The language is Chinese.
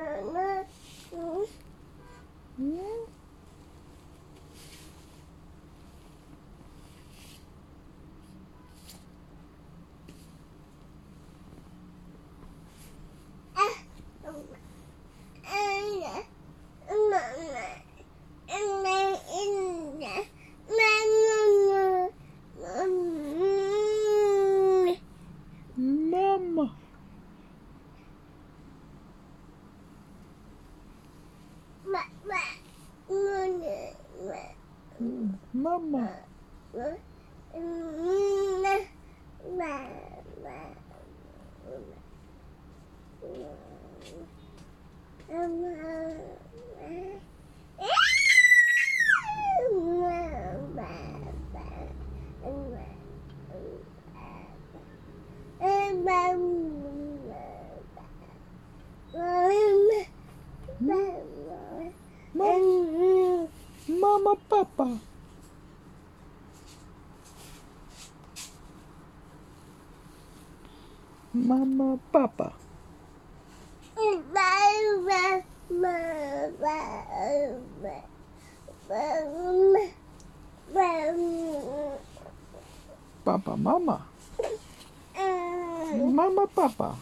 嗯，妈妈，妈妈，爸爸，妈妈，爸爸，爸爸妈妈，妈妈，爸爸。